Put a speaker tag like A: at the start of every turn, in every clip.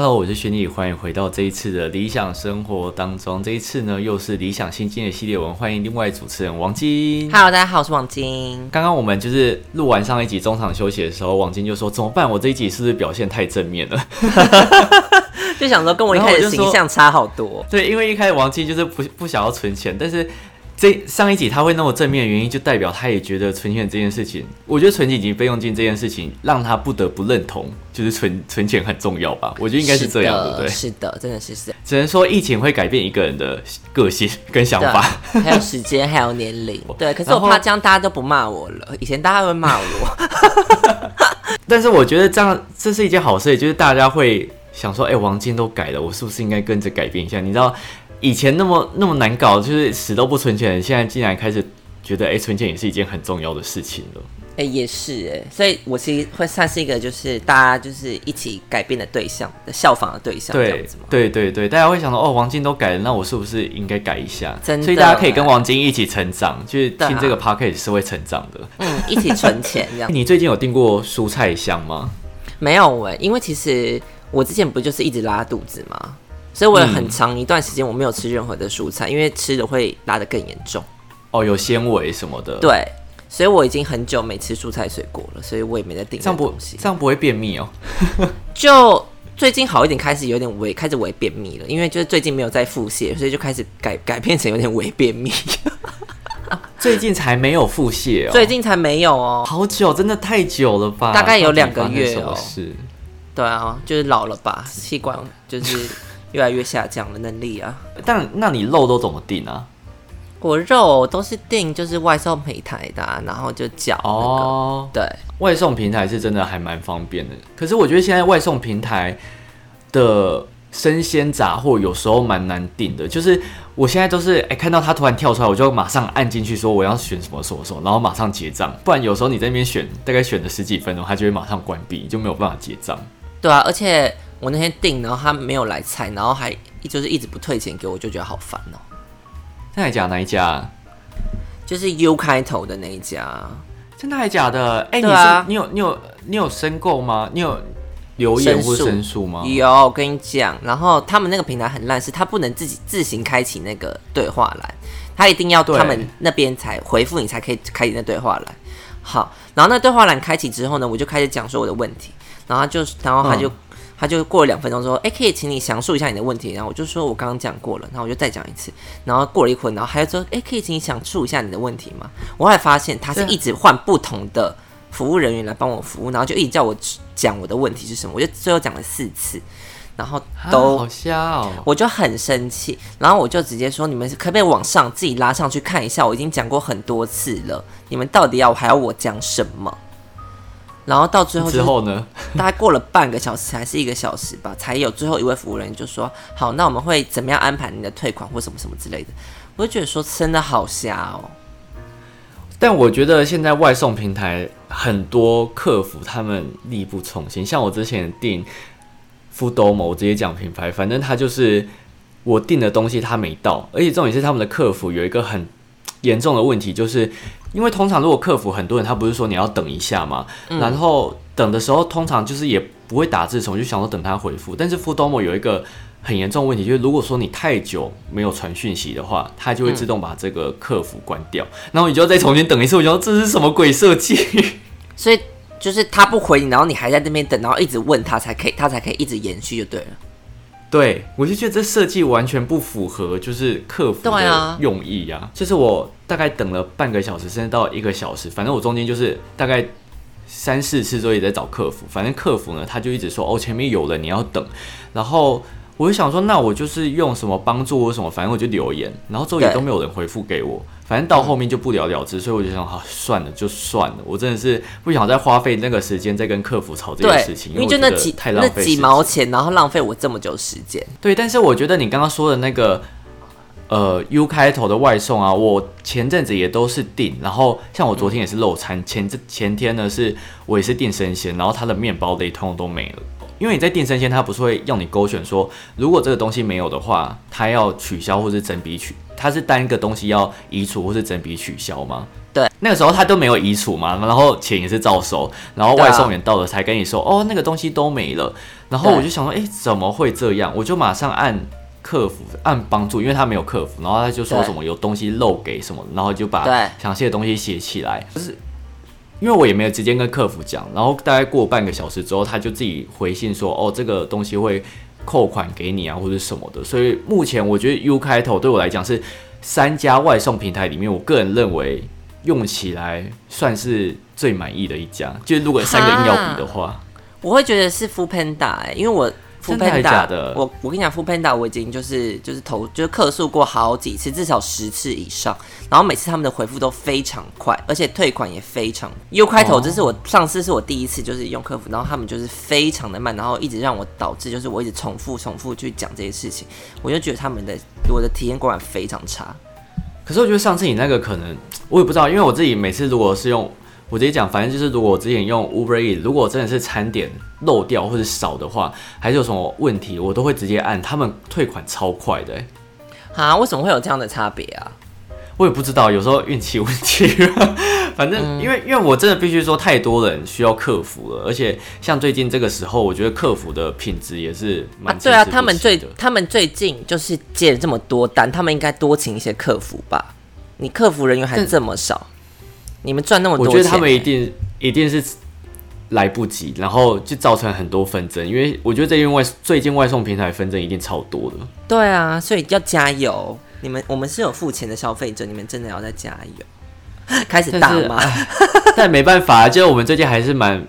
A: Hello，我是轩逸，欢迎回到这一次的理想生活当中。这一次呢，又是理想新经的系列文，欢迎另外主持人王晶。
B: Hello，大家好，我是王晶。
A: 刚刚我们就是录完上一集中场休息的时候，王晶就说怎么办？我这一集是不是表现太正面了？
B: 就想说跟我一开始形象差好多。
A: 对，因为一开始王晶就是不不想要存钱，但是这上一集他会那么正面的原因，就代表他也觉得存钱这件事情，我觉得存紧急备用金这件事情，让他不得不认同，就是存存钱很重要吧？我觉得应该是这样，对不对？
B: 是的，真的是这样。
A: 只能说疫情会改变一个人的个性跟想法，
B: 还有时间，还有年龄。对，可是我怕这样大家都不骂我了。以前大家会骂我，
A: 但是我觉得这样这是一件好事，就是大家会想说，哎、王晶都改了，我是不是应该跟着改变一下？你知道以前那么那么难搞，就是死都不存钱，现在竟然开始觉得，哎、存钱也是一件很重要的事情了。
B: 哎、也是哎，所以我其实会算是一个，就是大家就是一起改变的对象，效仿的对象这
A: 对
B: 样子嘛。
A: 对对对，大家会想到，哦，王晶都改了，那我是不是应该改一下？
B: 真的
A: 所以大家可以跟王晶一起成长，就是听这个 p o d c a s t 是会成长的。
B: 嗯，一起存钱这样。
A: 你最近有订过蔬菜箱吗？
B: 没有哎，因为其实我之前不就是一直拉肚子嘛，所以我有很长一段时间我没有吃任何的蔬菜，因为吃的会拉得更严重。
A: 哦，有纤维什么的。，
B: 对，所以我已经很久没吃蔬菜水果了，所以我也没在订
A: 这样不
B: 东西。
A: 这样不会便秘哦。
B: 就最近好一点，开始有点微开始微便秘了，因为就是最近没有在腹泻，所以就开始改改变成有点微便秘。
A: 最近才没有腹泻哦。
B: 最近才没有哦。
A: 好久，真的太久了吧？
B: 大概有两个月哦
A: 是？
B: 对啊，就是老了吧，器官就是越来越下降的能力啊。
A: 但那你肉都怎么定啊？
B: 我肉都是订就是外送平台的啊、然后就叫那个。
A: 哦，
B: 对，
A: 外送平台是真的还蛮方便的。可是我觉得现在外送平台的生鲜杂货有时候蛮难订的，就是我现在都是哎、看到它突然跳出来，我就马上按进去说我要选什么什么什么，然后马上结账。不然有时候你在那边选，大概选了十几分钟，它就会马上关闭，就没有办法结账。
B: 对啊，而且我那天订，然后他没有来菜，然后还就是一直不退钱给我，就觉得好烦哦、
A: 真的还假哪一家啊？
B: 就是 U 开头的那一家，
A: 真的还假的？哎、你是你有你有你有申购吗？你有留言或
B: 申诉
A: 吗？
B: 有，我跟你讲，然后他们那个平台很烂，是他不能自己自行开启那个对话栏，他一定要他们那边才回复你才可以开启那对话栏。好，然后那对话栏开启之后呢，我就开始讲说我的问题，然后他就然后他就、
A: 嗯
B: 他就过了两分钟说，哎、可以请你详述一下你的问题，然后我就说我刚刚讲过了，然后我就再讲一次，然后过了一会儿，然后还有说，哎、可以请你详述一下你的问题吗？我后来发现他是一直换不同的服务人员来帮我服务，然后就一直叫我讲我的问题是什么，我就最后讲了四次，然后
A: 啊
B: 都、
A: 好笑哦。
B: 我就很生气，然后我就直接说：“你们可不可以往上自己拉上去看一下？我已经讲过很多次了，你们到底要还要我讲什么？”然后到最后、
A: 之后呢？
B: 大概过了半个小时还是一个小时吧，才有最后一位服务人员就说：“好，那我们会怎么样安排你的退款或什么什么之类的。”我就觉得说真的好瞎哦。
A: 但我觉得现在外送平台很多客服他们力不从心，像我之前订 Foodomo，我直接讲品牌，反正他就是我订的东西他没到，而且重点是他们的客服有一个很严重的问题，就是因为通常如果客服很多人，他不是说你要等一下嘛，然后等的时候通常就是也不会打字什么，就想说等他回复，但是 Foodomo 有一个很严重的问题，就是如果说你太久没有传讯息的话，它就会自动把这个客服关掉，然后你就要再重新等一次。我觉得这是什么鬼设计？
B: 所以就是他不回你，然后你还在那边等，然后一直问他才可以，他才可以一直延续就对了。
A: 对我就觉得这设计完全不符合就是客服的用意啊。就是我大概等了半个小时，甚至到一个小时，反正我中间就是大概。三四次都也在找客服，反正客服呢，他就一直说哦前面有人你要等，然后我就想说那我就是用什么帮助我什么，反正我就留言，然后之后也都没有人回复给我，反正到后面就不了了之，所以我就想好算了就算了，我真的是不想再花费那个时间再跟客服吵这件事，情，
B: 因为那几
A: 太浪
B: 那几
A: 费时间
B: 毛钱，然后浪费我这么久时间。
A: 对，但是我觉得你刚刚说的那个，呃，U 开头的外送啊，我前阵子也都是订，然后像我昨天也是漏餐，前这前天呢是我也是订生鲜，然后它的面包类通通都没了。因为你在订生鲜，它不是会要你勾选说，如果这个东西没有的话，它要取消或是整笔取，它是单一个东西要移除或是整笔取消吗？
B: 对，
A: 那个时候他都没有移除嘛，然后钱也是照收，然后外送员到了才跟你说，哦，那个东西都没了。然后我就想说，哎，怎么会这样？我就马上按客服按帮助，因为他没有客服，然后他就说什么有东西漏给什么，然后就把详细的东西写起来。就是因为我也没有直接跟客服讲，然后大概过半个小时之后，他就自己回信说，哦，这个东西会扣款给你啊，或者什么的。所以目前我觉得 U 开头对我来讲是三家外送平台里面，我个人认为。用起来算是最满意的一家，就如果三个硬要比的话，
B: 我会觉得是 Fu Panda 哎，因为我
A: Fu Panda 的，
B: 我我跟你讲 Fu Panda 我已经就是就是投就是客诉过好几次，至少十次以上，然后每次他们的回复都非常快，而且退款也非常 U 开头，这是我上次是我第一次就是用客服，然后他们就是非常的慢，然后一直让我导致就是我一直重复重复去讲这些事情，我就觉得他们的我的体验果然非常差。
A: 可是我觉得上次你那个可能我也不知道，因为我自己每次如果是用我直接讲，反正就是如果我之前用 Uber E，如果真的是餐点漏掉或者少的话，还是有什么问题，我都会直接按，他们退款超快的。
B: 啊？为什么会有这样的差别啊？
A: 我也不知道，有时候运气问题。反正因为因为我真的必须说，太多人需要客服了，而且像最近这个时候，我觉得客服的品质也是蛮
B: 对啊。他们最他们最近就是接了这么多单，他们应该多请一些客服吧？你客服人员还这么少，你们赚那么多，
A: 我觉得他们一定一定是来不及，然后就造成很多纷争。因为我觉得这因外最近外送平台纷争一定超多的。
B: 对啊，所以要加油。你们我们是有付钱的消费者，你们真的要再加油，开始大骂。
A: 但没办法，就我们最近还是蛮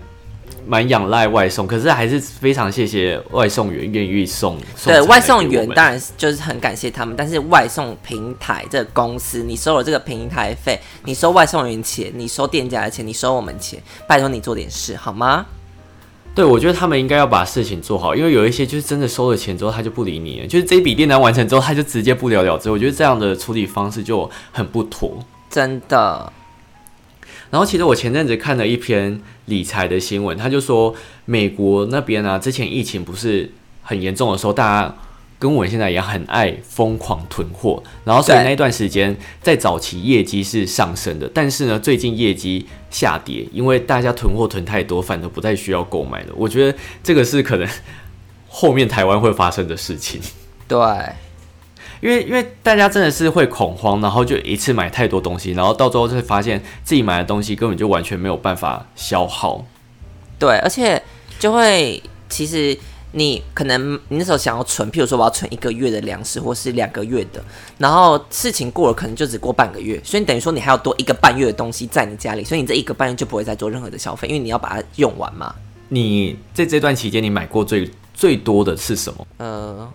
A: 蛮仰赖外送，可是还是非常谢谢外送员愿意送。
B: 对外送员当然就是很感谢他们，但是外送平台这个公司，你收了这个平台费，你收外送员钱，你收店家的钱，你收我们钱，拜托你做点事好吗？
A: 对，我觉得他们应该要把事情做好，因为有一些就是真的收了钱之后，他就不理你了，就是这笔订单完成之后，他就直接不了了之。我觉得这样的处理方式就很不妥，
B: 真的。
A: 然后其实我前阵子看了一篇理财的新闻，他就说美国那边啊，之前疫情不是很严重的时候，大家。跟我现在一样很爱疯狂囤货，然后所以那一段时间在早期业绩是上升的，但是呢最近业绩下跌，因为大家囤货囤太多，反而不再需要购买了。我觉得这个是可能后面台湾会发生的事情。
B: 对，
A: 因为因为大家真的是会恐慌，然后就一次买太多东西，然后到最后就会发现自己买的东西根本就完全没有办法消耗。
B: 对，而且就会其实。你可能你那时候想要存，譬如说我要存一个月的粮食，或是两个月的，然后事情过了，可能就只过半个月，所以等于说你还要多一个半月的东西在你家里，所以你这一个半月就不会再做任何的消费，因为你要把它用完嘛。
A: 你在这段期间，你买过最最多的是什么？呃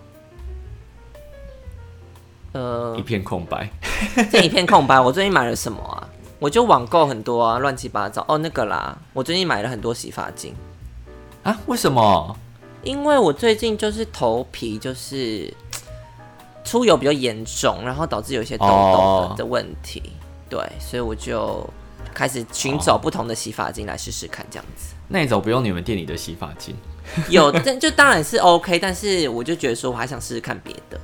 A: 呃，一片空白，
B: 这一片空白。我最近买了什么啊？我就网购很多啊，乱七八糟。哦，那个啦，我最近买了很多洗发精
A: 啊？为什么？
B: 因为我最近就是头皮就是 出油比较严重，然后导致有一些痘痘的问题，对，所以我就开始寻找不同的洗发精来试试看，这样子。
A: 那一种不用你们店里的洗发精？
B: 有，但就当然是 OK，但是我就觉得说我还想试试看别的。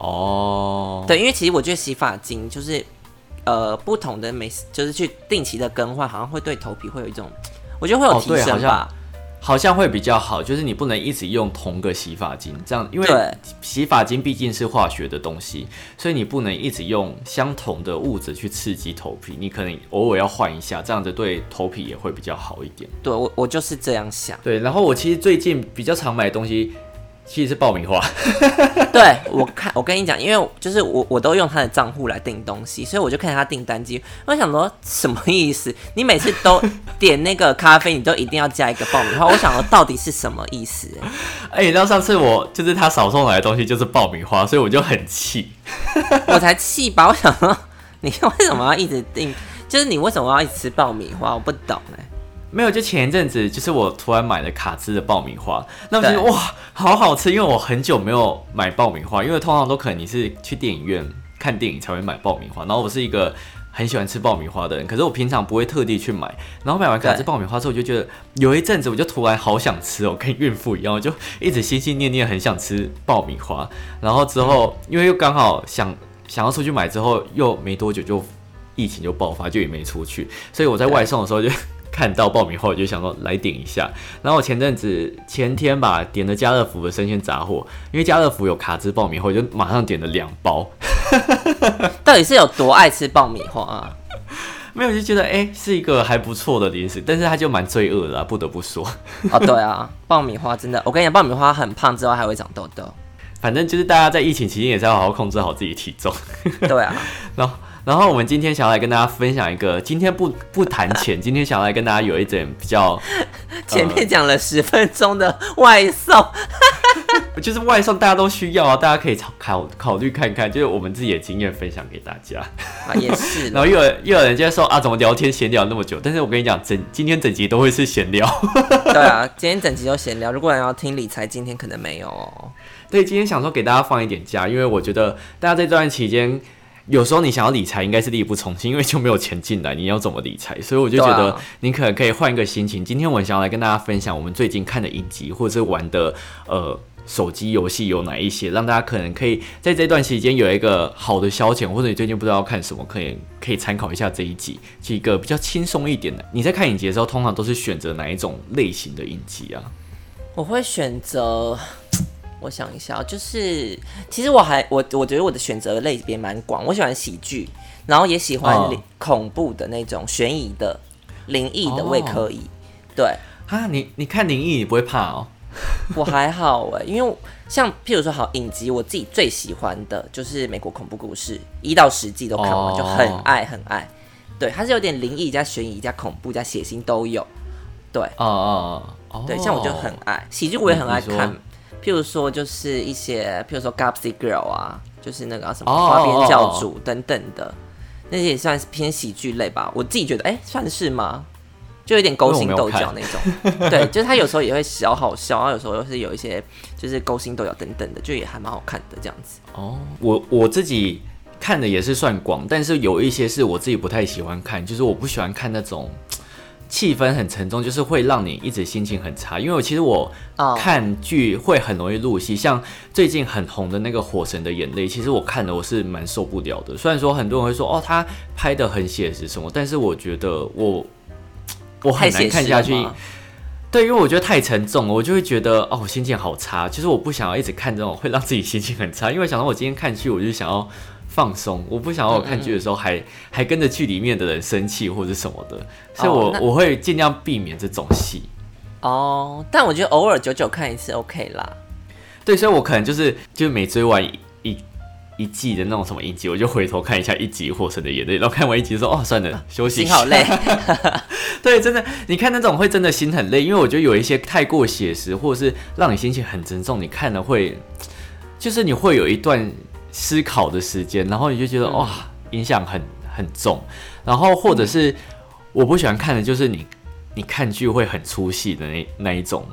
B: 哦，对，因为其实我觉得洗发精就是呃不同的每就是去定期的更换，好像会对头皮会有一种，我觉得会有提升吧。
A: 好像会比较好，就是你不能一直用同个洗发精，这样，因为洗发精毕竟是化学的东西，所以你不能一直用相同的物质去刺激头皮，你可能偶尔要换一下，这样子对头皮也会比较好一点。
B: 对我，我就是这样想。
A: 对，然后我其实最近比较常买东西。其实是爆米花，
B: 对我看，我跟你讲，因为就是我我都用他的账户来订东西，所以我就看他订单机，我想说什么意思？你每次都点那个咖啡，你都一定要加一个爆米花，我想说到底是什么意思？
A: 哎，你知道上次我就是他少送来的东西就是爆米花，所以我就很气，
B: 我才气吧！我想说你为什么要一直订？就是你为什么要一直吃爆米花？我不懂哎。
A: 没有，就前一阵子，就是我突然买了卡兹的爆米花，那我觉得哇，好好吃，因为我很久没有买爆米花，因为通常都可能你是去电影院看电影才会买爆米花，然后我是一个很喜欢吃爆米花的人，可是我平常不会特地去买。然后买完卡兹爆米花之后，我就觉得有一阵子我就突然好想吃哦，跟孕妇一样，我就一直心心念念很想吃爆米花。然后之后因为又刚好想想要出去买，之后又没多久就疫情就爆发，就也没出去。所以我在外送的时候就看到爆米花，我就想说来点一下。然后我前阵子前天吧点了家乐福的生鲜杂货，因为家乐福有卡汁爆米花，我就马上点了两包。
B: 到底是有多爱吃爆米花啊？
A: 没有就觉得哎、是一个还不错的零食，但是它就蛮罪恶的、啊，不得不说。
B: 哦，对啊，爆米花真的，我跟你讲，爆米花很胖之后还会长痘痘。
A: 反正就是大家在疫情期间也是要好好控制好自己体重。
B: 对啊，
A: 然后，然后我们今天想要来跟大家分享一个，今天不不谈钱，今天想要来跟大家有一点比较，
B: 前面讲了十分钟的外送，
A: 就是外送大家都需要啊，大家可以考考考虑看看，就是我们自己的经验分享给大家。
B: 啊，也是
A: 然后又有又有人就在说啊，怎么聊天闲聊那么久？但是我跟你讲，整今天整集都会是闲聊。
B: 对啊，今天整集都闲聊。如果你要听理财，今天可能没有哦。
A: 对，今天想说给大家放一点假，因为我觉得大家在这段期间，有时候你想要理财，应该是力不从心，因为就没有钱进来，你要怎么理财？所以我就觉得你可能可以换一个心情。今天我想要来跟大家分享我们最近看的影集，或者是玩的呃手机游戏有哪一些，让大家可能可以在这段期间有一个好的消遣，或者你最近不知道要看什么，可以可以参考一下这一集，是一个比较轻松一点的。你在看影集的时候，通常都是选择哪一种类型的影集啊？
B: 我会选择，我想一下哦，就是其实我还我我觉得我的选择类别蛮广，我喜欢喜剧，然后也喜欢
A: 哦
B: 恐怖的那种悬疑的、灵异的，我也
A: 哦
B: 可以。对
A: 啊，你你看灵异你不会怕哦？
B: 我还好哎，因为像譬如说好影集，我自己最喜欢的就是美国恐怖故事，一到十季都看完，
A: 哦
B: 就很爱很爱。对，它是有点灵异加悬疑加恐怖加血腥都有。对，
A: 哦哦哦，
B: 对，像我就很爱喜剧，我也很爱看。譬如说，就是一些，譬如说《Gossip Girl》啊，就是那个什么
A: 哦
B: 花边教主等等的，那些也算是偏喜剧类吧。我自己觉得，哎、算是吗？就有点勾心斗角那种。对，就是他有时候也会小好笑，然后有时候又是有一些就是勾心斗角等等的，就也还蛮好看的这样子。
A: 哦，我我自己看的也是算广，但是有一些是我自己不太喜欢看，就是我不喜欢看那种气氛很沉重，就是会让你一直心情很差。因为我其实我
B: 哦
A: 看剧会很容易入戏，像最近很红的那个《火神的眼泪》，其实我看的我是蛮受不了的。虽然说很多人会说哦，他拍的很写实什么，但是我觉得我 我很难看下去。对，因为我觉得太沉重了，我就会觉得哦，我心情好差。其实我不想要一直看这种会让自己心情很差，因为想到我今天看剧，我就想要放松，我不想要我看剧的时候还还跟着剧里面的人生气或者什么的，所以我、
B: 哦
A: 我会尽量避免这种戏。
B: 哦，但我觉得偶尔久久看一次 OK 啦。
A: 对，所以我可能就是就是每追完一一一季的那种什么一集，我就回头看一下一集《火神的眼泪》，然后看完一集说哦，算了，休息一下。
B: 心好累。
A: 对，真的，你看那种会真的心很累，因为我觉得有一些太过写实，或者是让你心情很沉重，你看了会，就是你会有一段思考的时间，然后你就觉得、
B: 嗯
A: 哇，影响很很重，然后或者是我不喜欢看的，就是你你看剧会很出戏的那那一种。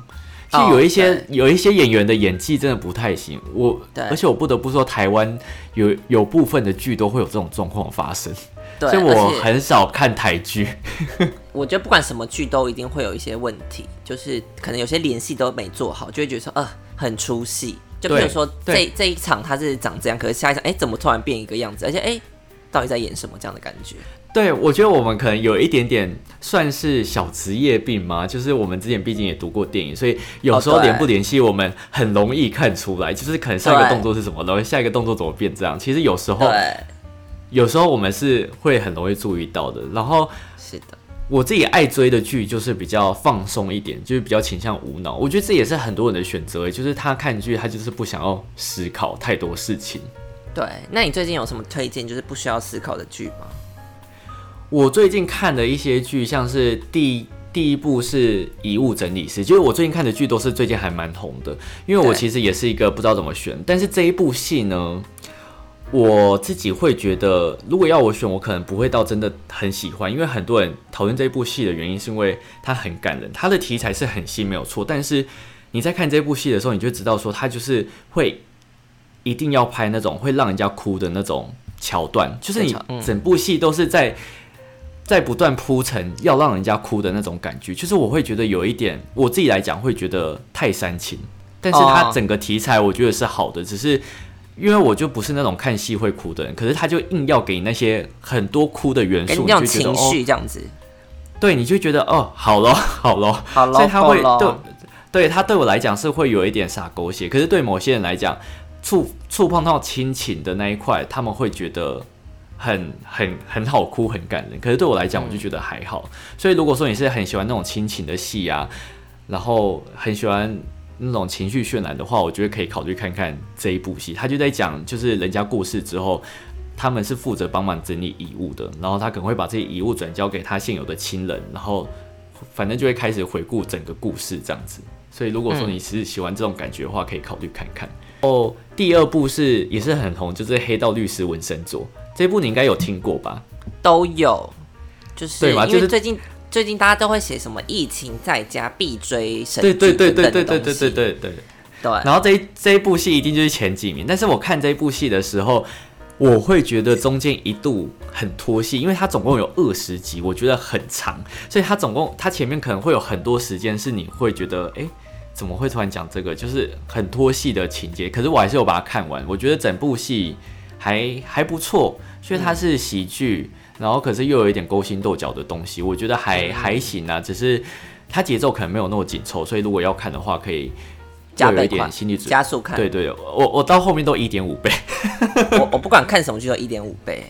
A: 就
B: 哦
A: 有一些、
B: 对
A: 有一些演员的演技真的不太行，我
B: 对
A: 而且我不得不说，台湾有有部分的剧都会有这种状况发生，
B: 对，
A: 所以我很少看台剧。
B: 我觉得不管什么剧都一定会有一些问题，就是可能有些联系都没做好，就会觉得说呃很出戏。就比如说这这一场他是长这样，可是下一场哎、怎么突然变一个样子？而且哎、到底在演什么这样的感觉？
A: 对，我觉得我们可能有一点点算是小职业病嘛，就是我们之前毕竟也读过电影，所以有时候联不联系，我们很容易看出来，就是可能上一个动作是什么，然后下一个动作怎么变这样。其实有时候，有时候我们是会很容易注意到的。然后
B: 是的，
A: 我自己爱追的剧就是比较放松一点，就是比较倾向无脑。我觉得这也是很多人的选择，就是他看剧他就是不想要思考太多事情。
B: 对。那你最近有什么推荐就是不需要思考的剧吗？
A: 我最近看的一些剧，像是第第一部是《遗物整理师》，就是我最近看的剧都是最近还蛮红的，因为我其实也是一个不知道怎么选，但是这一部戏呢，我自己会觉得，如果要我选，我可能不会到真的很喜欢，因为很多人讨论这一部戏的原因是因为它很感人，它的题材是很新没有错，但是你在看这部戏的时候，你就知道说它就是会一定要拍那种会让人家哭的那种桥段，就是你整部戏都是在在不断铺陈要让人家哭的那种感觉，就是我会觉得有一点，我自己来讲会觉得太煽情，但是它
B: 哦
A: 整个题材我觉得是好的，只是。因为我就不是那种看戏会哭的人，可是他就硬要给你那些很多哭的元素，
B: 给你那种情
A: 你就觉得哦，
B: 绪这样子。
A: 对，你就觉得哦，好咯，好咯，
B: 好咯
A: 所以他会对，对他对我来讲是会有一点傻狗血，可是对某些人来讲，触触碰到亲情的那一块，他们会觉得很很很好哭，很感人。可是对我来讲，我就觉得还好。所以如果说你是很喜欢那种亲情的戏啊，然后很喜欢那种情绪渲染的话，我觉得可以考虑看看这一部戏。他就在讲，就是人家过世之后。他们是负责帮忙整理遗物的，然后他可能会把这些遗物转交给他现有的亲人，然后反正就会开始回顾整个故事这样子。所以如果说你是喜欢这种感觉的话，可以考虑看看。哦，第二部是也是很红，就是《黑道律师文森佐》这部你应该有听过吧？
B: 都有，就是
A: 对吧就是
B: 最近最近大家都会写什么疫情在家必追神剧
A: 对对对对对对
B: 西
A: 对对。
B: 对，
A: 然后这一这一部戏一定就是前几名，但是我看这一部戏的时候，我会觉得中间一度很拖戏，因为它总共有二十集，我觉得很长，所以它总共它前面可能会有很多时间是你会觉得，诶，怎么会突然讲这个，就是很拖戏的情节。可是我还是有把它看完，我觉得整部戏还还不错，所以它是喜剧，然后可是又有一点勾心斗角的东西，我觉得还还行啊，只是它节奏可能没有那么紧凑，所以如果要看的话，可以加有一点心理准
B: 加速看。
A: 对对，我我到后面都一点五倍，
B: 我我不管看什么剧都一点五倍。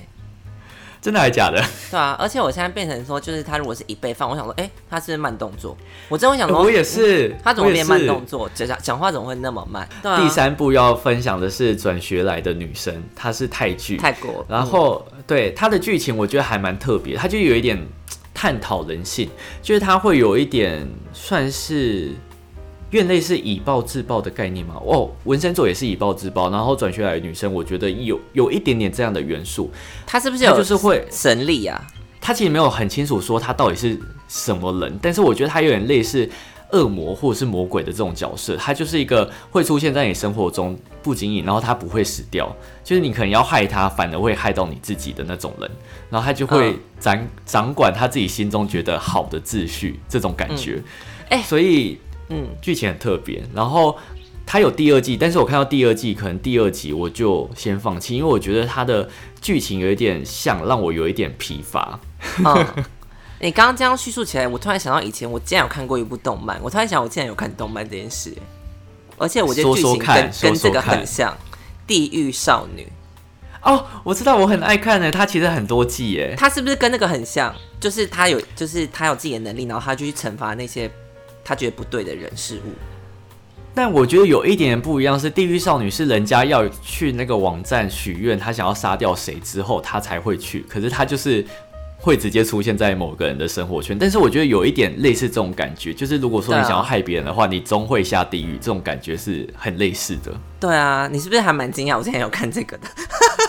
A: 真的还假的？
B: 对啊，而且我现在变成说，就是他如果是一倍放，我想说，哎、他是是慢动作？我真会想说，
A: 我也是，
B: 他怎么变慢动作？讲讲话怎么会那么慢？对啊，
A: 第三部要分享的是转学来的女生，她是泰剧，
B: 泰国，
A: 然后、对她的剧情我觉得还蛮特别，她就有一点探讨人性，就是她会有一点算是。有点类似以暴制暴的概念嘛？哦，纹身座也是以暴制暴，然后转学来的女生，我觉得有有一点点这样的元素，它
B: 他是不是有
A: 就是会
B: 神力啊？
A: 他其实没有很清楚说他到底是什么人，但是我觉得他有点类似恶魔或者是魔鬼的这种角色，他就是一个会出现在你生活中不经意，然后他不会死掉，就是你可能要害他，反而会害到你自己的那种人，然后他就会
B: 嗯。
A: 掌掌管他自己心中觉得好的秩序这种感觉，
B: 哎
A: 所以
B: 嗯，
A: 剧情很特别，然后。它有第二季，但是我看到第二季，可能第二集我就先放弃，因为我觉得它的剧情有一点像，让我有一点疲乏。
B: 嗯，你刚刚这样叙述起来，我突然想到以前我竟然有看过一部动漫，我突然想我竟然有看动漫这件事，而且我觉得剧
A: 说说
B: 情跟跟这个很像，《地狱少女》，
A: 哦，我知道，我很爱看的，它其实很多季耶。
B: 它是不是跟那个很像？就是他有，就是他有自己的能力，然后他就去惩罚那些他觉得不对的人事物。
A: 但我觉得有一点点不一样，是地狱少女是人家要去那个网站许愿，她想要杀掉谁之后，她才会去。可是她就是会直接出现在某个人的生活圈。但是我觉得有一点类似这种感觉，就是如果说你想要害别人的话，你终会下地狱。这种感觉是很类似的。
B: 对啊，你是不是还蛮惊讶？我之前有看这个的。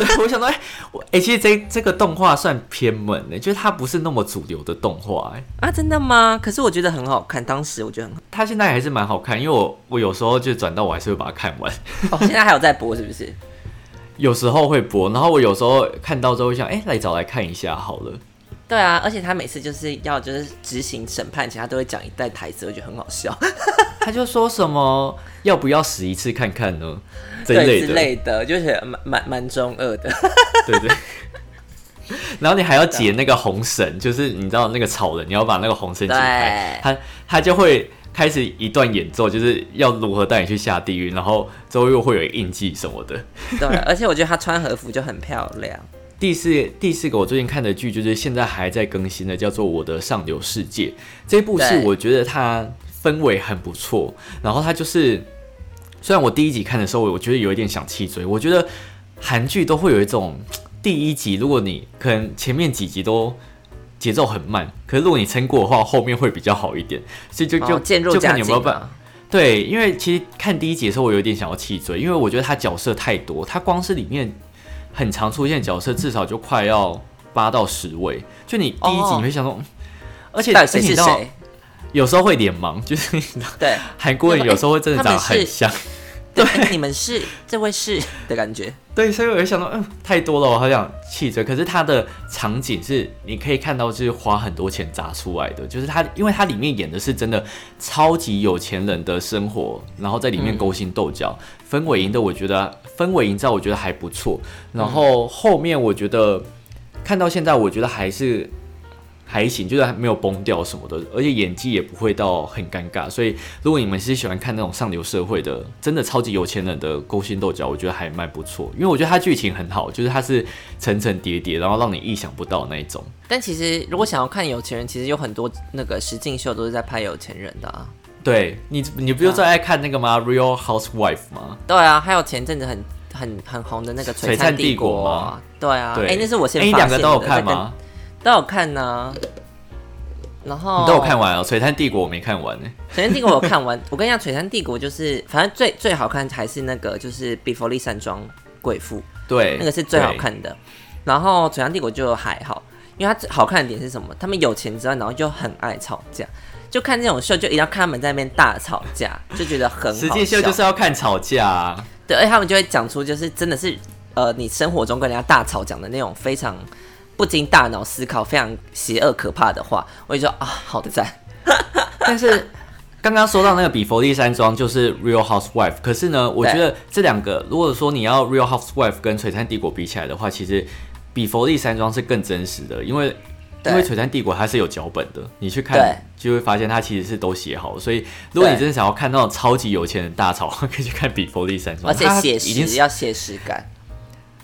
A: 对，我想到，哎、我哎、其实这这个动画算偏门的，就是它不是那么主流的动画，哎，
B: 啊，真的吗？可是我觉得很好看，当时我觉得很好。
A: 它现在还是蛮好看，因为我我有时候就转到我还是会把它看完。
B: 哦，现在还有在播是不是？
A: 有时候会播，然后我有时候看到之后会想，哎、来找来看一下好了。
B: 对啊，而且他每次就是要就是执行审判前，他都会讲一段台词，我觉得很好笑，
A: 他就说什么要不要死一次看看呢？这一类
B: 对
A: 的，
B: 之类的，就是蛮蛮蛮中二的。
A: 对对。然后你还要解那个红绳，就是你知道那个草人，你要把那个红绳解开，他他就会开始一段演奏，就是要如何带你去下地狱，然后之后又会有印记什么的。
B: 对，而且我觉得他穿和服就很漂亮。
A: 第四第四个我最近看的剧就是现在还在更新的，叫做《我的上流世界》。这部是我觉得它氛围很不错，然后它就是虽然我第一集看的时候，我觉得有一点想弃追，我觉得韩剧都会有一种第一集，如果你可能前面几集都。节奏很慢，可是如果你撑过的话，后面会比较好一点，所以就就、就看你有没有办
B: 法。
A: 对，因为其实看第一集的时候，我有点想要弃追，因为我觉得他角色太多，他光是里面很常出现角色，至少就快要八到十位。就你第一集
B: 哦
A: 你会想说，嗯而且
B: 谁是谁？
A: 有时候会脸盲，就是
B: 对，
A: 韩国人有时候会真的长得很像。
B: 对，哎你们是这位是的感觉，
A: 对，所以我就想到，嗯，太多了，我好想弃着。可是它的场景是你可以看到，就是花很多钱砸出来的，就是它，因为它里面演的是真的超级有钱人的生活，然后在里面勾心斗角，氛围营的，我觉得氛围营造我觉得还不错。然后后面我觉得看到现在，我觉得还是。还行，就是还没有崩掉什么的，而且演技也不会到很尴尬。所以，如果你们是喜欢看那种上流社会的，真的超级有钱人的勾心斗角，我觉得还蛮不错。因为我觉得它剧情很好，就是它是层层叠叠，然后让你意想不到那一种。
B: 但其实如果想要看有钱人，其实有很多那个实境秀都是在拍有钱人的啊。
A: 对你，你不就最爱看那个吗？Real Housewife 吗？
B: 对啊，还有前阵子很很很红的那个《璀璨帝国》
A: 吗？
B: 对啊，
A: 对
B: 哎，那是我先
A: 哎，你
B: 发现的。
A: 两个都有看吗？
B: 都有看呢、然后
A: 你都有看完哦，《璀璨帝国》我没看完呢。
B: 《璀璨帝国》我有看完。我跟你讲，《璀璨帝国》就是反正最最好看还是那个就是比佛利山庄贵妇，
A: 对，
B: 那个是最好。看的。然后《璀璨帝国》就还好，因为它好看的点是什么？他们有钱之外，然后就很爱吵架。就看这种秀，就一定要看他们在那边大吵架，就觉得很好
A: 实际秀就是要看吵架、啊，
B: 对，而且他们就会讲出就是真的是呃，你生活中跟人家大吵讲的那种非常不经大脑思考、非常邪恶可怕的话，我就说啊，好的赞。
A: 但是刚刚说到那个比佛利山庄就是 Real Housewife，可是呢，我觉得这两个如果说你要 Real Housewife 跟璀璨帝国比起来的话，其实比佛利山庄是更真实的，因为。因为璀璨帝国它是有脚本的，你去看就会发现它其实是都写好的。所以，如果你真的想要看那种超级有钱的大吵，可以去看比佛利山庄，
B: 而且写
A: 实已经
B: 实要写实感。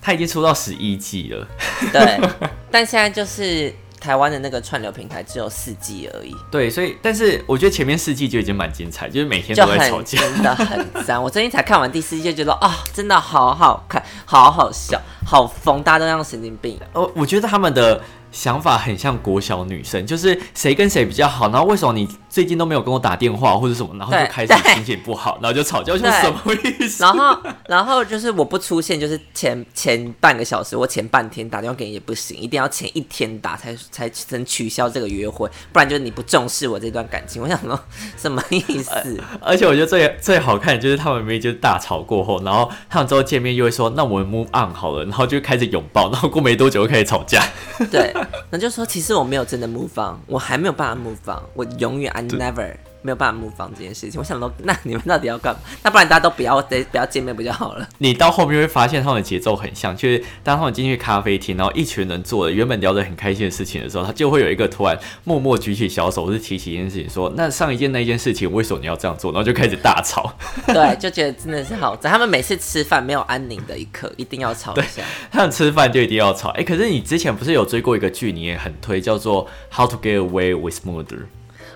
A: 它已经出到十一季了。
B: 对，但现在就是台湾的那个串流平台只有四季而已，
A: 对，所以但是我觉得前面四季就已经蛮精彩，就是每天都在吵架。
B: 真的很赞。我最近才看完第四季，就觉得啊、真的好好看，好好笑，好疯，大家都像神经病。
A: 哦，我觉得他们的想法很像国小女生，就是谁跟谁比较好，然后为什么你最近都没有跟我打电话或者什么，然后就开始心情不好，然后就吵架，我说
B: 对
A: 什么意思？
B: 然后，然后就是我不出现，就是前前半个小时或前半天打电话给你也不行，一定要前一天打才才能取消这个约会，不然就是你不重视我这段感情。我想说什么意思？
A: 而且我觉得最最好看的就是他们明明就是大吵过后，然后他们之后见面又会说，那我们 move on 好了，然后就开始拥抱，然后过没多久又开始吵架。
B: 对，那就说其实我没有真的 move on，我还没有办法 move on，我永远 I never 没有办法 move on 这件事情。我想说，那你们到底要干嘛？那不然大家都不要不要见面不就好了？
A: 你到后面会发现他们的节奏很像，就是当他们进去咖啡厅，然后一群人坐了原本聊得很开心的事情的时候，他就会有一个突然默默举起小手，或是提起一件事情说：“那上一件那一件事情，为什么你要这样做？”然后就开始大吵。
B: 对，就觉得真的是好在。他们每次吃饭没有安宁的一刻，一定要吵一下。
A: 他们吃饭就一定要吵。哎、可是你之前不是有追过一个剧，你也很推，叫做《How to Get Away with Murder》？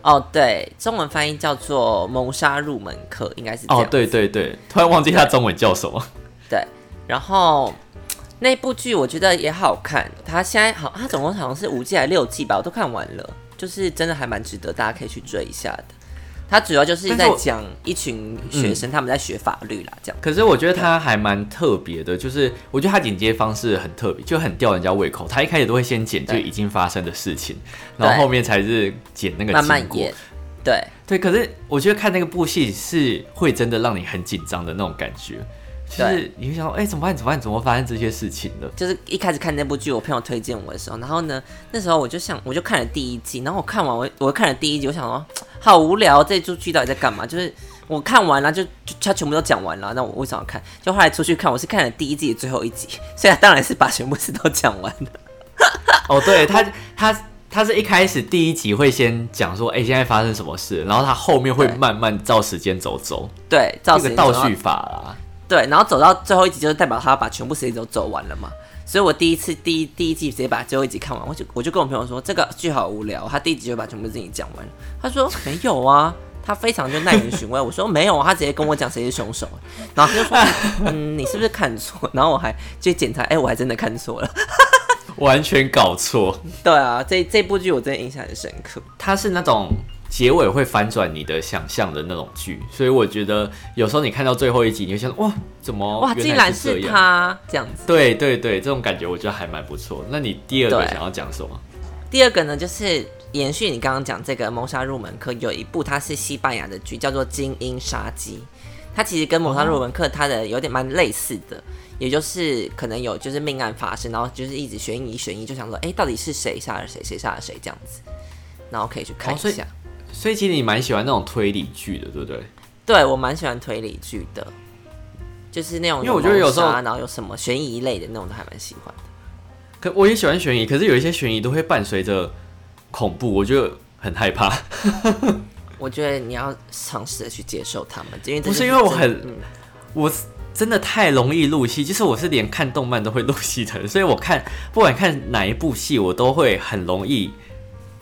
B: 哦，对，中文翻译叫做《谋杀入门课》，应该是这样。
A: 哦，对对对，突然忘记它中文叫什么。
B: 对，然后那部剧我觉得也好看，它现在好，它总共好像是五季还是六季吧，我都看完了，就是真的还蛮值得大家可以去追一下的。它主要就是在讲一群学生他们在学法律啦，这样。
A: 可是我觉得他还蛮特别的，就是我觉得他剪接方式很特别，就很吊人家胃口。他一开始都会先剪就已经发生的事情，然后后面才是剪那个
B: 慢慢演，对，
A: 对，可是我觉得看那个部戏是会真的让你很紧张的那种感觉，就是你会想说，哎、怎么办？怎么办？怎么发生这些事情的？
B: 就是一开始看那部剧，我朋友推荐我的时候，然后呢，那时候我就想，我就看了第一季，然后我看完我我看了第一集，我想说 好无聊，这出剧到底在干嘛？就是我看完了，就就他全部都讲完了，那我为什么要看？就后来出去看，我是看了第一季的最后一集，所以他当然是把全部事都讲完了。
A: 哦，对他，他他是一开始第一集会先讲说，哎、现在发生什么事，然后他后面会慢慢照时间走走，
B: 对，照
A: 这
B: 时间走到
A: 个倒叙法啦。
B: 对，然后走到最后一集，就是代表他把全部时间都走完了嘛。所以我第一次第一第一季直接把最后一集看完，我就我就跟我朋友说这个剧好无聊，他第一集就把全部事情讲完了。他说没有啊，他非常就耐人寻味。我说没有啊，他直接跟我讲谁是凶手，然后他就说嗯你是不是看错？然后我还去检查，哎、我还真的看错了。
A: 完全搞错，
B: 对啊，这这部剧我真的印象很深刻。
A: 它是那种结尾会反转你的想象的那种剧，所以我觉得有时候你看到最后一集，你会想哇，怎么
B: 哇，竟然是？他这样子。
A: 对对对，这种感觉我觉得还蛮不错。那你第二个想要讲什么？
B: 第二个呢，就是延续你刚刚讲这个谋杀入门课，有一部它是西班牙的剧，叫做《精英杀机》。它其实跟谋杀入门课它的有点蛮类似的，也就是可能有就是命案发生，然后就是一直悬疑悬疑，就想说，哎、到底是谁杀了谁，谁杀了谁这样子，然后可以去看一下。
A: 所以其实你蛮喜欢那种推理剧的，对不对？
B: 对我蛮喜欢推理剧的，就是那种
A: 因为我觉得有时候
B: 然后有什么悬疑类的那种都还蛮喜欢的。
A: 可我也喜欢悬疑，可是有一些悬疑都会伴随着恐怖，我就很害怕。
B: 我觉得你要尝试的去接受他们，因为这
A: 不是因为我很
B: 嗯
A: 我真的太容易入戏，就是我是连看动漫都会入戏的人，所以我看不管看哪一部戏，我都会很容易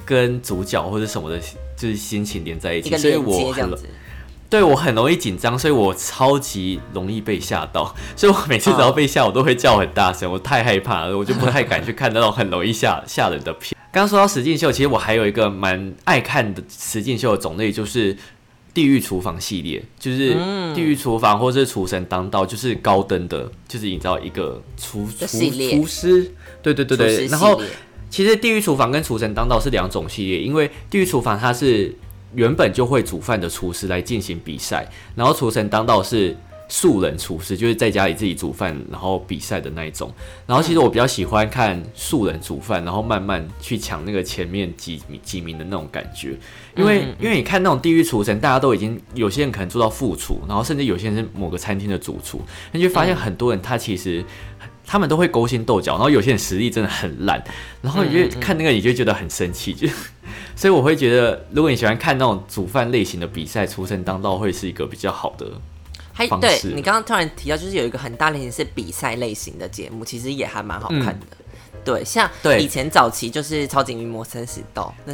A: 跟主角或者什么的，就是心情连在一起，所以我很。对我很容易紧张，所以我超级容易被吓到，所以我每次只要被吓，我都会叫很大声，我太害怕了，我就不太敢去看那种很容易吓 吓人的片。刚刚说到实境秀，其实我还有一个蛮爱看的实境秀的种类，就是《地狱厨房》系列，就是《地狱厨房》或者是《厨神当道》，就是高登的，就是你知道一个厨厨厨师，对对对对，然后其实《地狱厨房》跟《厨神当道》是两种系列，因为《地狱厨房》它是原本就会煮饭的厨师来进行比赛，然后《厨神当道》是素人厨师，就是在家里自己煮饭然后比赛的那一种。然后其实我比较喜欢看素人煮饭，然后慢慢去抢那个前面几几名的那种感觉，因为因为你看那种地狱厨神，大家都已经有些人可能做到副厨，然后甚至有些人是某个餐厅的主厨，你就发现很多人他其实。他们都会勾心斗角，然后有些人实力真的很烂，然后你就看那个你就觉得很生气，就 所以我会觉得，如果你喜欢看那种煮饭类型的比赛，出身当道会是一个比较好的。
B: 还对你刚刚突然提到，就是有一个很大类型是比赛类型的节目，其实也还蛮好看的。对，像以前早期就是《超级名模生死斗》，那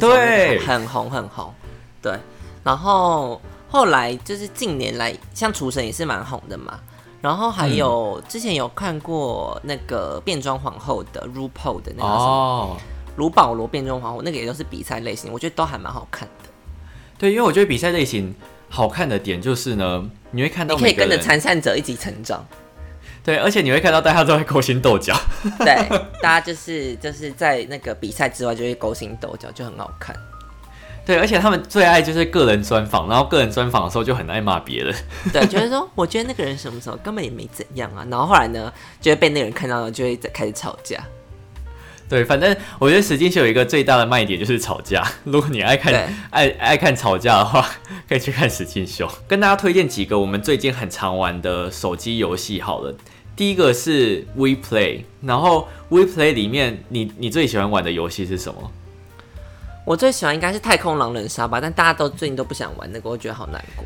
B: 很红很红。对，然后后来就是近年来，像厨神也是蛮红的嘛。然后还有、
A: 嗯
B: 之前有看过那个变装皇后的 RuPaul 的那个什么
A: 哦，
B: 卢保罗变装皇后，那个也都是比赛类型，我觉得都还蛮好看的。
A: 对，因为我觉得比赛类型好看的点就是呢，你会看到
B: 你可以跟着参赛者一起成长。
A: 对，而且你会看到大家都在勾心斗角。
B: 对，大家就是就是在那个比赛之外就会勾心斗角，就很好看。
A: 对，而且他们最爱就是个人专访，然后个人专访的时候就很爱骂别人。
B: 对，就是说，我觉得那个人什么时候根本也没怎样啊，然后后来呢，就会被那个人看到了，就会在开始吵架。
A: 对，反正我觉得史金秀有一个最大的卖点就是吵架。如果你爱看 爱爱看吵架的话，可以去看史金秀。跟大家推荐几个我们最近很常玩的手机游戏好了。第一个是 We Play，然后 We Play 里面你你最喜欢玩的游戏是什么？
B: 我最喜欢应该是太空狼人杀吧，但大家都最近都不想玩那个，我觉得好难过。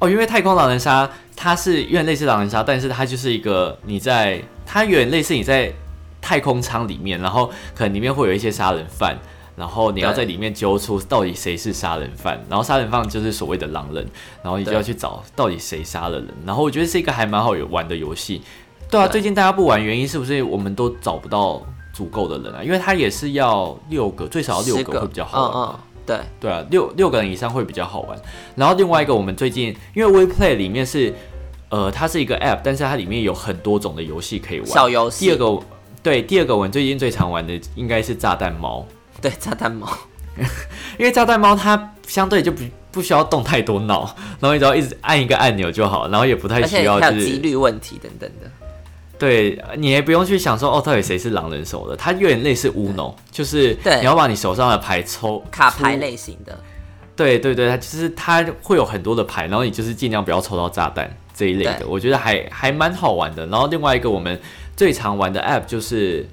A: 哦，因为太空狼人杀它是有点类似狼人杀，但是它就是一个你在它有点类似你在太空舱里面，然后可能里面会有一些杀人犯，然后你要在里面揪出到底谁是杀人犯，然后杀人犯就是所谓的狼人，然后你就要去找到底谁杀了人，然后我觉得是一个还蛮好玩的游戏。对啊，
B: 对
A: 最近大家不玩，原因是不是我们都找不到足够的人啊？因为他也是要六个，最少要六个会比较好玩。
B: 嗯嗯，对，
A: 对啊，六六个人以上会比较好玩。然后另外一个，我们最近因为 WePlay 里面是，呃，它是一个 App，但是它里面有很多种的游戏可以玩。
B: 小游戏。
A: 第二个，对，第二个我们最近最常玩的应该是炸弹猫，
B: 对炸弹猫，
A: 因为炸弹猫它相对就不不需要动太多脑，然后你只要一直按一个按钮就好，然后也不太
B: 而且
A: 需要
B: 还有几
A: 就是
B: 率问题等等的。
A: 对你也不用去想说哦，到底谁是狼人手的，它有点类似乌龙，就是
B: 对。
A: 你要把你手上的牌抽
B: 卡牌类型的，
A: 对对对，它就是它会有很多的牌，然后你就是尽量不要抽到炸弹这一类的，我觉得还还蛮好玩的。然后另外一个我们最常玩的 app 就是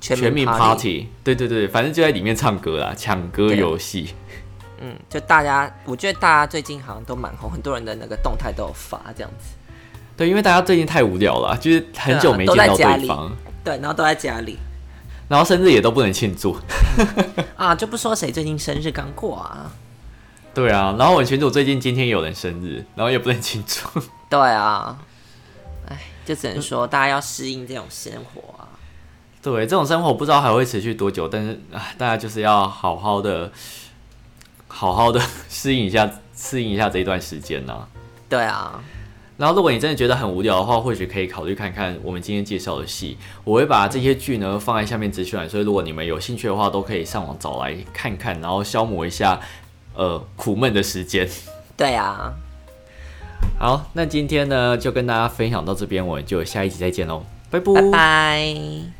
B: 全
A: 全民 party，Party，对对对，反正就在里面唱歌啦，抢歌游戏。
B: 嗯，就大家，我觉得大家最近好像都蛮红，很多人的那个动态都有发这样子。
A: 对，因为大家最近太无聊了，就是很久没见到对方，
B: 对，然后都在家里
A: 然后生日也都不能庆祝。
B: 啊，就不说谁最近生日刚过啊。
A: 对啊，然后我群主最近今天有人生日，然后也不能庆祝。
B: 对啊，哎，就只能说大家要适应这种生活啊。
A: 对，这种生活不知道还会持续多久，但是啊，大家就是要好好的、好好的 适应一下、适应一下这一段时间呢、
B: 对啊，
A: 然后，如果你真的觉得很无聊的话，或许可以考虑看看我们今天介绍的戏。我会把这些剧呢放在下面资讯栏，所以如果你们有兴趣的话，都可以上网找来看看，然后消磨一下呃苦闷的时间。
B: 对啊，
A: 好，那今天呢就跟大家分享到这边，我们就下一集再见喽，拜拜
B: 拜拜。